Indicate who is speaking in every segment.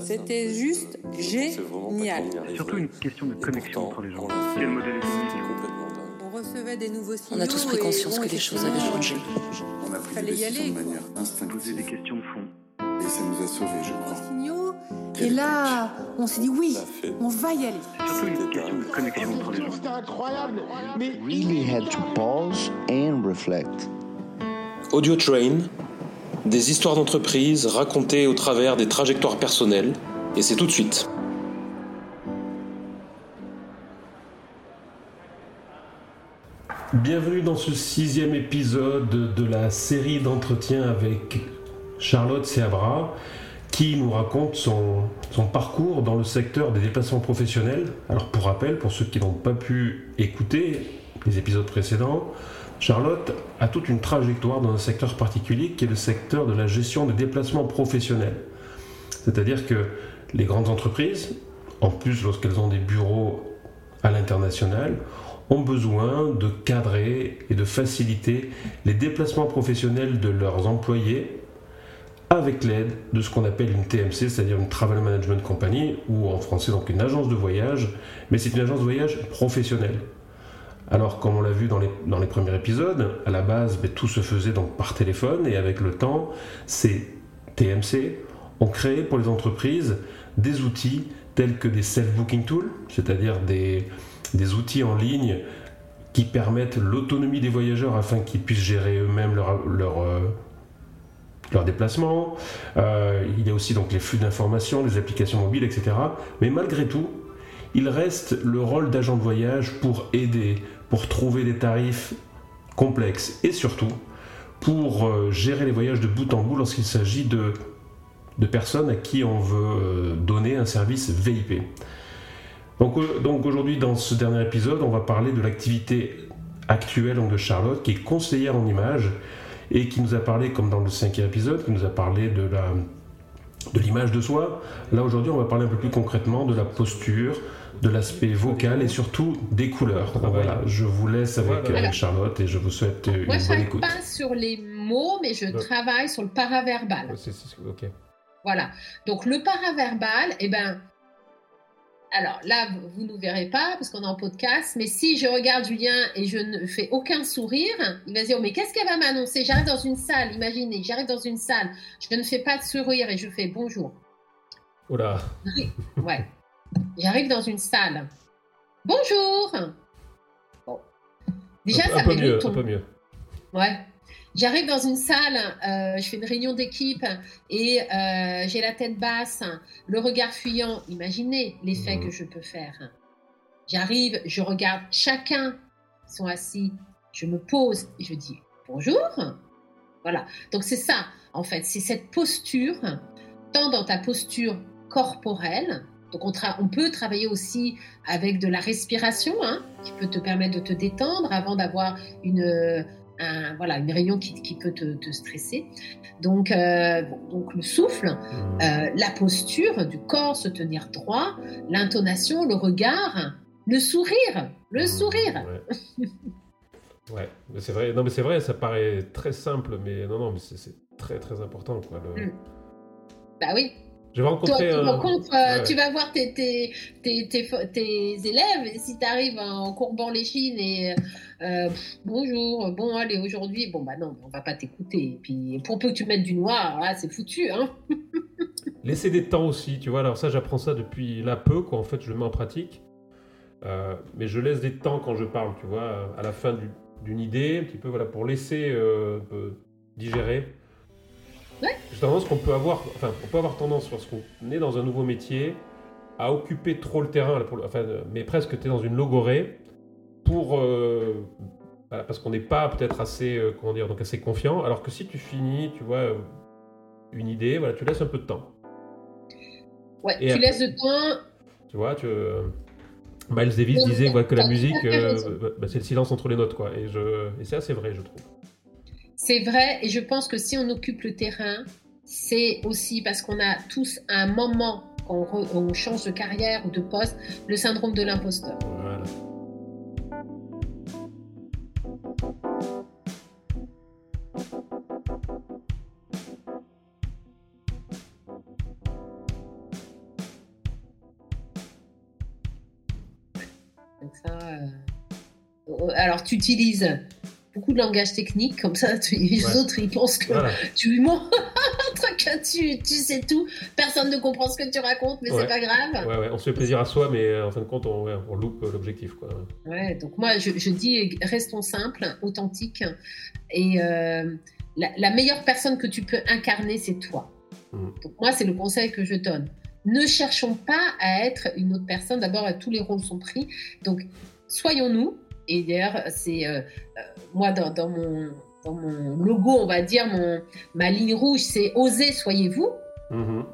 Speaker 1: C'était juste génial.
Speaker 2: Surtout une question de connexion entre les gens. Quel modèle
Speaker 1: On recevait des nouveaux signaux.
Speaker 3: On a tous pris conscience que les choses avaient changé.
Speaker 4: On a pris
Speaker 1: Fallait
Speaker 4: des
Speaker 1: y
Speaker 4: décisions
Speaker 1: aller,
Speaker 4: de manière instinctive.
Speaker 2: Poser des questions de fond.
Speaker 4: Et ça nous a sauvés, je crois.
Speaker 1: signaux. Et là, on s'est dit oui, on va y aller.
Speaker 2: Surtout une question de connexion entre les gens.
Speaker 5: C'était incroyable, mais
Speaker 6: really had to pause and reflect.
Speaker 7: Audio Train, des histoires d'entreprise racontées au travers des trajectoires personnelles, et c'est tout de suite.
Speaker 8: Bienvenue dans ce sixième épisode de la série d'entretiens avec Charlotte Seabra qui nous raconte son, son parcours dans le secteur des déplacements professionnels. Alors pour rappel, pour ceux qui n'ont pas pu écouter les épisodes précédents, Charlotte a toute une trajectoire dans un secteur particulier qui est le secteur de la gestion des déplacements professionnels. C'est-à-dire que les grandes entreprises, en plus lorsqu'elles ont des bureaux à l'international, ont besoin de cadrer et de faciliter les déplacements professionnels de leurs employés avec l'aide de ce qu'on appelle une TMC, c'est-à-dire une Travel Management Company, ou en français donc une agence de voyage, mais c'est une agence de voyage professionnelle. Alors, comme on l'a vu dans les, premiers épisodes, à la base, ben, tout se faisait donc par téléphone, et avec le temps, ces TMC ont créé pour les entreprises des outils tels que des self-booking tools, c'est-à-dire des, outils en ligne qui permettent l'autonomie des voyageurs afin qu'ils puissent gérer eux-mêmes leur, leur, euh, leurs déplacements. Euh, il y a aussi donc les flux d'informations, les applications mobiles, etc. Mais malgré tout, il reste le rôle d'agent de voyage pour aider, pour trouver des tarifs complexes et surtout pour euh, gérer les voyages de bout en bout lorsqu'il s'agit de, personnes à qui on veut euh, donner un service VIP. Donc, euh, donc aujourd'hui, dans ce dernier épisode, on va parler de l'activité actuelle de Charlotte, qui est conseillère en images et qui nous a parlé, comme dans le cinquième épisode, qui nous a parlé de la de l'image de soi. Là aujourd'hui, on va parler un peu plus concrètement de la posture, de l'aspect vocal et surtout des couleurs. Voilà, je vous laisse avec
Speaker 9: Voilà.
Speaker 8: euh, Charlotte et je vous souhaite euh, une
Speaker 9: Moi, je
Speaker 8: bonne
Speaker 9: travaille
Speaker 8: écoute.
Speaker 9: pas sur les mots, mais je travaille sur le paraverbal.
Speaker 8: Ok.
Speaker 9: Voilà. Donc, le paraverbal, eh ben, alors là, vous- ne nous verrez pas parce qu'on est en podcast, mais si je regarde Julien et je ne fais aucun sourire, il va se dire, mais qu'est-ce qu'elle va m'annoncer? J'arrive dans une salle, imaginez, j'arrive dans une salle, je ne fais pas de sourire et je fais bonjour.
Speaker 8: Oh là,
Speaker 9: Ouais. J'arrive dans une salle. Bonjour. Bon. Déjà,
Speaker 8: un,
Speaker 9: ça
Speaker 8: un peu mieux,
Speaker 9: ton.
Speaker 8: un peu mieux.
Speaker 9: Ouais. J'arrive dans une salle, euh, je fais une réunion d'équipe et euh, j'ai la tête basse, le regard fuyant. Imaginez l'effet
Speaker 8: Mhm.
Speaker 9: que je peux faire. J'arrive, je regarde chacun, ils sont assis, je me pose et je dis bonjour. Voilà. Donc c'est ça, en fait, c'est cette posture, tant dans ta posture corporelle. Donc on, peut travailler aussi avec de la respiration, hein, qui peut te permettre de te détendre avant d'avoir une un- voilà, une réunion qui, qui peut te, te stresser. Donc, euh, bon, donc le souffle,
Speaker 8: Hmm.
Speaker 9: euh, la posture du corps, se tenir droit, l'intonation, le regard, le sourire, le sourire.
Speaker 8: Ouais. Ouais, mais c'est vrai. Non, mais c'est vrai, ça paraît très simple, mais non, non, mais c'est- très très important, quoi. le-
Speaker 9: Mm. Bah oui. Toi, tu
Speaker 8: un.
Speaker 9: rencontres, euh,
Speaker 8: Ouais.
Speaker 9: tu vas voir tes, tes, tes, tes, fo- tes élèves, et si tu arrives en courbant les chines et euh, pff, bonjour, bon, allez, aujourd'hui, bon, bah non, on va pas t'écouter. Et puis, pour peu que tu mettes du noir, là, c'est foutu, hein.
Speaker 8: Laisser des temps aussi, tu vois. Alors ça, j'apprends ça depuis là peu, quoi. En fait, je le mets en pratique. Euh, mais je laisse des temps quand je parle, tu vois, à la fin du- d'une idée, un petit peu, voilà, pour laisser euh, digérer.
Speaker 9: Ouais.
Speaker 8: J'ai tendance qu'on peut avoir, enfin, on peut avoir tendance lorsqu'on est dans un nouveau métier à occuper trop le terrain, là, pour le- enfin, euh, mais presque tu es dans une logorée pour, euh, voilà, parce qu'on n'est pas peut-être assez, euh, comment dire, donc assez confiant. Alors que si tu finis, tu vois, une idée, voilà, tu laisses un peu de temps.
Speaker 9: Ouais,
Speaker 8: Et
Speaker 9: tu
Speaker 8: après-
Speaker 9: laisses le temps.
Speaker 8: Tu vois, tu, Miles Davis disait voilà, que la musique, euh, bah, bah, c'est le silence entre les notes, quoi. Et, je... et c'est assez vrai, je trouve.
Speaker 9: C'est vrai, et je pense que si on occupe le terrain, c'est aussi parce qu'on a tous un moment, quand on, change de carrière ou de poste, le syndrome de l'imposteur. Euh, oh, alors, tu utilises beaucoup de langage technique, comme ça les autres ils pensent que tu lui montres tu, tu sais tout, personne ne comprend ce que tu racontes, mais c'est pas grave.
Speaker 10: Ouais, on se fait plaisir à soi, mais euh, en fin de compte on, on loupe l'objectif. Quoi.
Speaker 9: Ouais, donc moi je, je, dis restons simples, authentiques, et euh, la, meilleure personne que tu peux incarner c'est toi. Mmh. Donc moi c'est le conseil que je donne. Ne cherchons pas à être une autre personne. D'abord, tous les rôles sont pris. Donc, soyons-nous, et d'ailleurs, c'est euh, euh, moi dans, mon, logo, on va dire, mon, ma ligne rouge, c'est oser, soyez-vous. Mhm.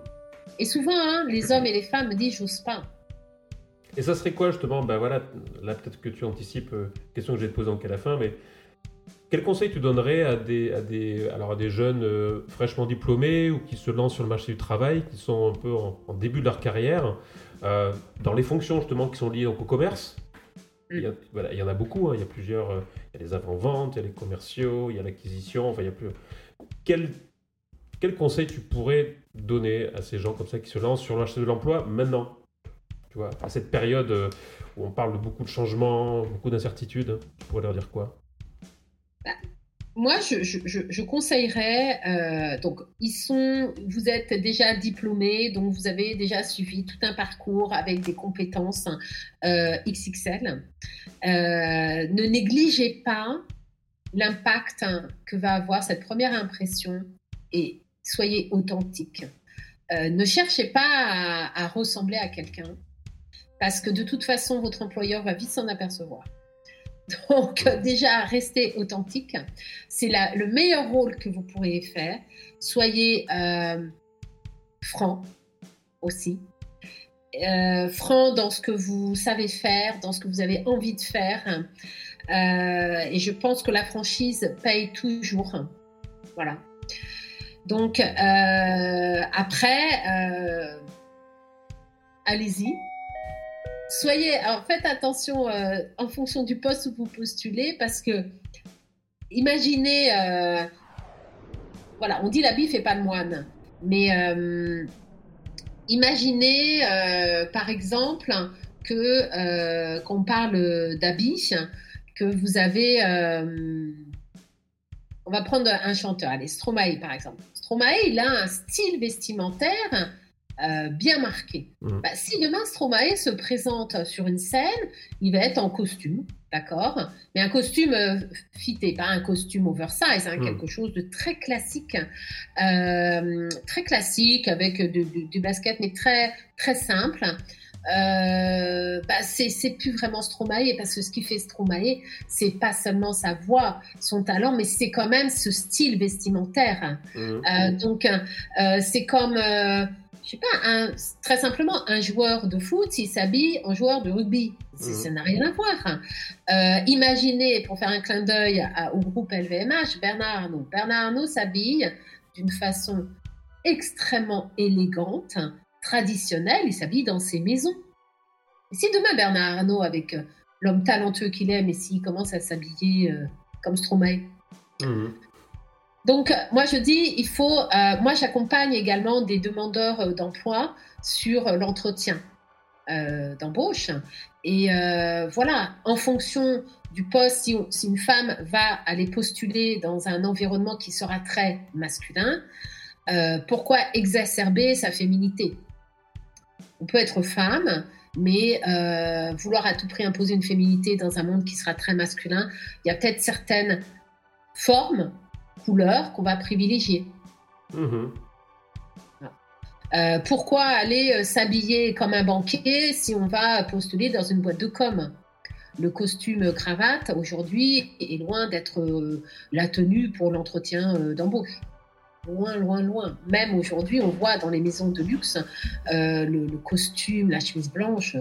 Speaker 9: Et souvent, hein, les hommes et les femmes me disent, j'ose pas.
Speaker 10: Et ça serait quoi justement? Ben voilà, là peut-être que tu anticipes euh, question que je vais te poser en à la fin, mais quel conseil tu donnerais à des, à des, alors à des jeunes fraîchement diplômés ou qui se lancent sur le marché du travail, qui sont un peu en, début de leur carrière, dans les fonctions justement qui sont liées au commerce? Il y, en a beaucoup, hein. il y a plusieurs, euh, il y a les avant-ventes, il y a les commerciaux, il y a l'acquisition, enfin il y a plus... Quel, quel conseil tu pourrais donner à ces gens comme ça qui se lancent sur le marché de l'emploi maintenant Tu vois, à cette période euh, où on parle de beaucoup de changements, beaucoup d'incertitudes, tu pourrais leur dire quoi?
Speaker 9: Moi, je, conseillerais, euh, donc, vous êtes déjà diplômé, donc vous avez déjà suivi tout un parcours avec des compétences euh, XXL. Euh, ne négligez pas l'impact que va avoir cette première impression et soyez authentique. ne cherchez pas à ressembler à quelqu'un parce que de toute façon, votre employeur va vite s'en apercevoir. Donc déjà, restez authentique. C'est le meilleur rôle que vous pourriez faire. Soyez euh, franc aussi. Euh, franc dans ce que vous savez faire, dans ce que vous avez envie de faire. Euh, et je pense que la franchise paye toujours. Voilà. Donc après, allez-y soyez, alors faites attention euh, en fonction du poste où vous postulez parce que imaginez, euh, voilà, on dit l'habit fait pas le moine, mais euh, imaginez par exemple que qu'on parle d'habit, que vous avez, on va prendre un chanteur, allez, Stromae par exemple. Stromae, il a un style vestimentaire euh, bien marqué. Mmh. Bah, si demain Stromae se présente sur une scène, il va être en costume, d'accord? Mais un costume euh, fité, pas un costume oversize, hein, mmh. quelque chose de très classique, euh, très classique avec du, basket, mais très très simple. Bah c'est plus vraiment Stromae parce que ce qui fait Stromae, c'est pas seulement sa voix, son talent, mais c'est quand même ce style vestimentaire. Mmh. donc c'est comme je sais pas, un, très simplement, un joueur de foot, s'il s'habille en joueur de rugby. Ça n'a rien à voir. Euh, imaginez, pour faire un clin d'œil au groupe LVMH, Bernard Arnault. Bernard Arnault s'habille d'une façon extrêmement élégante, traditionnelle, il s'habille dans ses maisons. Et si demain Bernard Arnault, avec euh, l'homme talentueux qu'il est, mais s'il commence à s'habiller euh, comme Stromae, mhm. Donc, moi, je dis, il faut. Euh, moi, j'accompagne également des demandeurs euh, d'emploi sur l'entretien euh, d'embauche. Et voilà, en fonction du poste, si, une femme va aller postuler dans un environnement qui sera très masculin, pourquoi exacerber sa féminité? On peut être femme, mais vouloir à tout prix imposer une féminité dans un monde qui sera très masculin, il y a peut-être certaines formes couleurs qu'on va privilégier. Mhm. Euh, pourquoi aller euh, s'habiller comme un banquier si on va postuler dans une boîte de com? Le costume cravate aujourd'hui est loin d'être euh, la tenue pour l'entretien d'embauche. Loin, loin, loin. Même aujourd'hui, on voit dans les maisons de luxe le, costume, la chemise blanche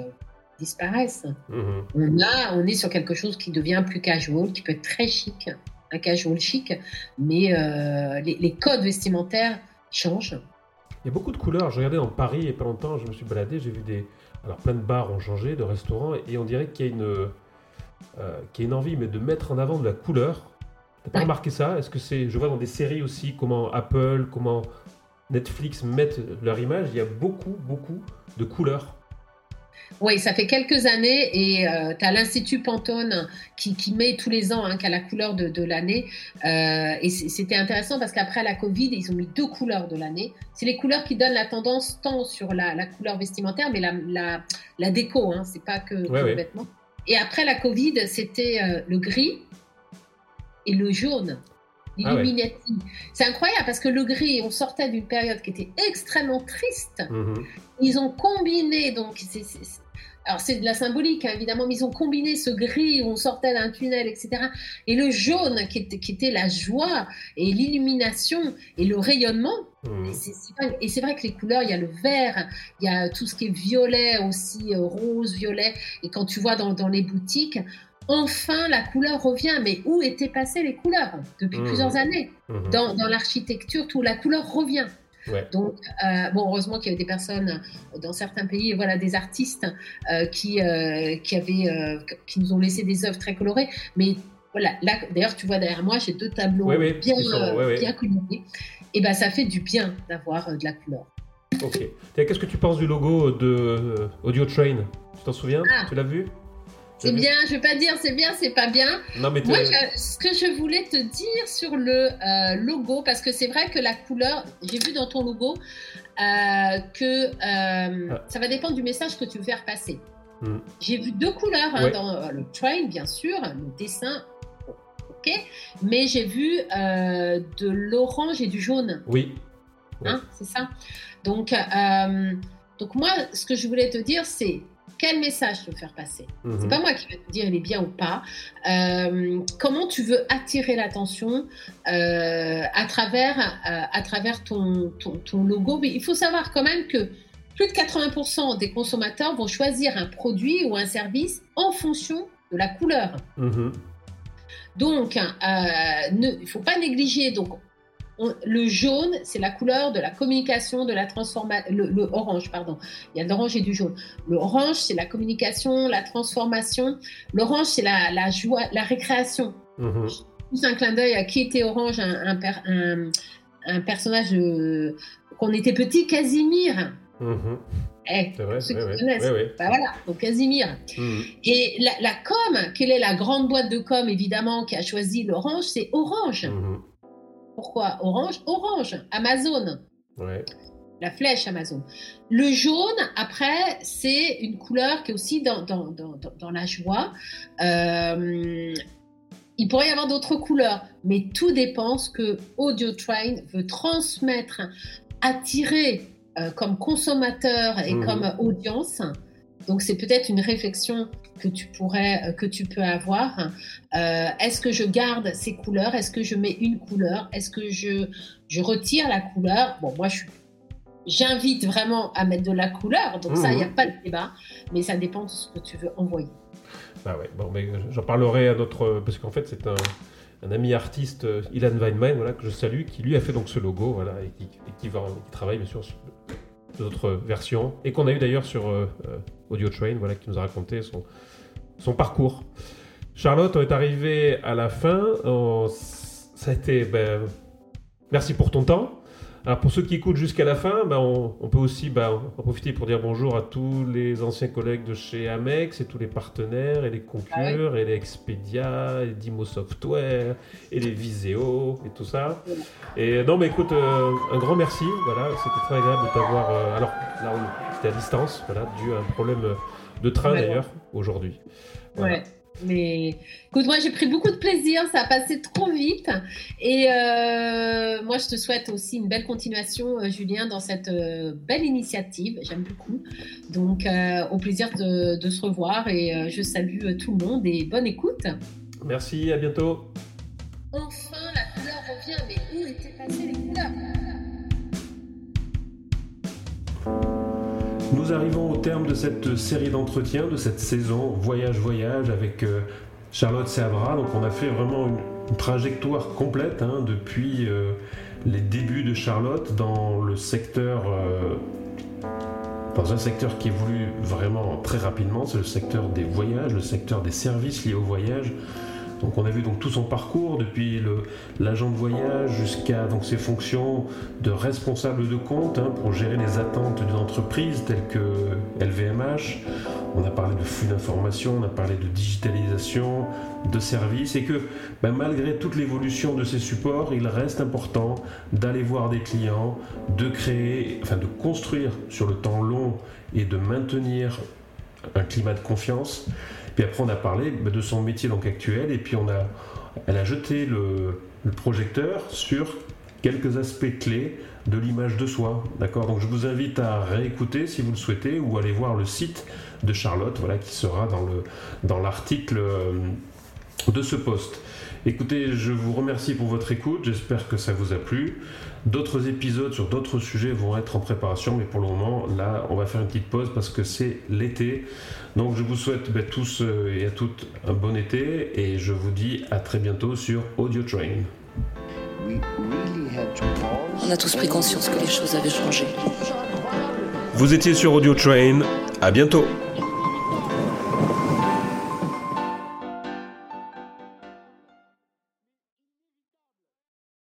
Speaker 9: disparaissent. Mhm. On, a, on est sur quelque chose qui devient plus casual, qui peut être très chic un casual chic, mais euh, les, codes vestimentaires changent.
Speaker 10: Il y a beaucoup de couleurs. Je regardais dans Paris il n'y a pas longtemps, je me suis baladé, j'ai vu des. Alors plein de bars ont changé, de restaurants, et on dirait qu'il y a une, euh, qu'il y a une envie mais de mettre en avant de la couleur. T'as pas remarqué ça? Est-ce que c'est. Je vois dans des séries aussi comment Apple, comment Netflix mettent leur image, il y a beaucoup, beaucoup de couleurs.
Speaker 9: Oui, ça fait quelques années et euh, tu as l'Institut Pantone qui, qui, met tous les ans, hein, qui a la couleur de, de l'année. Euh, et c'était intéressant parce qu'après la Covid, ils ont mis deux couleurs de l'année. C'est les couleurs qui donnent la tendance tant sur la, la couleur vestimentaire, mais la, la, la déco, hein, c'est pas que, le vêtement. Et après la Covid, c'était euh, le gris et le jaune. Ah c'est incroyable parce que le gris, on sortait d'une période qui était extrêmement triste. Mhm. Ils ont combiné, donc c'est, alors c'est de la symbolique hein, évidemment, mais ils ont combiné ce gris où on sortait d'un tunnel, etc. Et le jaune qui était, qui était la joie et l'illumination et le rayonnement. Mhm. Et c'est vrai que les couleurs, il y a le vert, il y a tout ce qui est violet aussi, euh, rose, violet. Et quand tu vois dans, dans les boutiques, enfin la couleur revient. Mais où étaient passées les couleurs depuis mmh. plusieurs années mmh. Dans, l'architecture, tout la couleur revient. Donc, euh, bon, heureusement qu'il y avait des personnes dans certains pays, voilà, des artistes euh, qui, euh, qui, avaient, qui nous ont laissé des œuvres très colorées. Mais voilà, là, d'ailleurs, tu vois derrière moi, j'ai deux tableaux bien, bien colorés. Et ben, ça fait du bien d'avoir de la couleur.
Speaker 8: Ok. Qu'est-ce que tu penses du logo de Audio Train? Tu t'en souviens? Ah. Tu l'as vu?
Speaker 9: C'est bien, je vais pas dire c'est bien, c'est pas bien. Non, mais Moi, ce que je voulais te dire sur le euh, logo, parce que c'est vrai que la couleur, j'ai vu dans ton logo euh, que euh, ah. ça va dépendre du message que tu veux faire passer. Hmm. J'ai vu deux couleurs hein, dans le train, bien sûr, le dessin, ok, mais j'ai vu de l'orange et du jaune.
Speaker 8: Oui.
Speaker 9: Hein, c'est ça. Donc, donc moi, ce que je voulais te dire, c'est quel message tu veux faire passer C'est mhm. pas moi qui vais te dire il est bien ou pas. Euh, comment tu veux attirer l'attention euh, à travers, euh, à travers ton, ton, logo Mais il faut savoir quand même que plus de 80% des consommateurs vont choisir un produit ou un service en fonction de la couleur. Mhm. Donc, il ne faut pas négliger. Donc, le jaune, c'est la couleur de la communication, de la transformation. Le, orange, pardon. Il y a l'orange et du jaune. Le orange, c'est la communication, la transformation. L'orange, c'est la, joie, la récréation. Mmh. un clin d'œil à qui était Orange, un, un, personnage euh, qu'on était petit, Casimir. Mmh. Eh, c'est vrai, ceux qui connaissent. Bah, voilà, donc Casimir. Mhm. Et la, la, com, quelle est la grande boîte de com, évidemment, qui a choisi l'orange C'est Orange. Mhm. Pourquoi? Orange? Orange, Amazon. La flèche Amazon. Le jaune, après, c'est une couleur qui est aussi dans, dans, la joie. Euh, il pourrait y avoir d'autres couleurs, mais tout dépend ce que Audio Train veut transmettre, attirer euh, comme consommateur et mhm. comme audience. Donc c'est peut-être une réflexion que tu pourrais, euh, que tu peux avoir. Euh, est-ce que je garde ces couleurs? Est-ce que je mets une couleur? Est-ce que je, je retire la couleur? Bon, moi, je j'invite vraiment à mettre de la couleur, donc ça, il n'y a mmh. pas de débat, mais ça dépend de ce que tu veux envoyer.
Speaker 8: Bah ouais, bon, mais j'en parlerai à notre. Parce qu'en fait, c'est un, un, ami artiste, Ilan Weinman, voilà, que je salue, qui lui a fait donc ce logo, voilà, et qui, qui, va, qui travaille bien sûr sur d'autres versions, et qu'on a eu d'ailleurs sur euh, Audio Train, voilà, qui nous a raconté son, son parcours. Charlotte, on est arrivé à la fin. Ça a été. Ben, merci pour ton temps. Alors pour ceux qui écoutent jusqu'à la fin, ben, on, peut aussi ben, en profiter pour dire bonjour à tous les anciens collègues de chez Amex et tous les partenaires et les concurrents ah et les Expedia et Dimo Software et les Viséo et tout ça. Et non mais écoute, euh, un grand merci. Voilà, c'était très agréable de t'avoir. Euh, alors là, c'était à distance, voilà, dû à un problème de train d'ailleurs aujourd'hui.
Speaker 9: Ouais. Mais écoute, moi j'ai pris beaucoup de plaisir, ça a passé trop vite. Et euh, moi je te souhaite aussi une belle continuation, euh, Julien, dans cette euh, belle initiative. J'aime beaucoup. Donc au plaisir de, de, se revoir et je salue tout le monde et bonne écoute.
Speaker 8: Merci, à bientôt.
Speaker 9: Enfin, la couleur revient, mais où étaient passées
Speaker 8: Nous arrivons au terme de cette série d'entretiens, de cette saison Voyage Voyage avec euh, Charlotte Seabra. Donc on a fait vraiment une, trajectoire complète hein, depuis euh, les débuts de Charlotte dans le secteur, euh, dans un secteur qui évolue vraiment très rapidement, c'est le secteur des voyages, le secteur des services liés au voyage. Donc on a vu donc tout son parcours depuis l'agent de voyage jusqu'à ses fonctions de responsable de compte hein, pour gérer les attentes d'une entreprise telle que LVMH. On a parlé de flux d'informations, on a parlé de digitalisation, de services et que ben, malgré toute l'évolution de ces supports, il reste important d'aller voir des clients, de créer, enfin de construire sur le temps long et de maintenir un climat de confiance. Puis après, on a parlé de son métier donc actuel, et puis on a, elle a jeté le, projecteur sur quelques aspects clés de l'image de soi. D'accord? Donc je vous invite à réécouter si vous le souhaitez ou aller voir le site de Charlotte, voilà, qui sera dans le dans l'article euh, de ce poste. Écoutez, je vous remercie pour votre écoute, j'espère que ça vous a plu. D'autres épisodes sur d'autres sujets vont être en préparation, mais pour le moment, là, on va faire une petite pause parce que c'est l'été. Donc je vous souhaite ben, tous euh, et à toutes un bon été et je vous dis à très bientôt sur Audio Train.
Speaker 3: On a tous pris conscience que les choses avaient changé.
Speaker 7: Vous étiez sur Audio Train, à bientôt.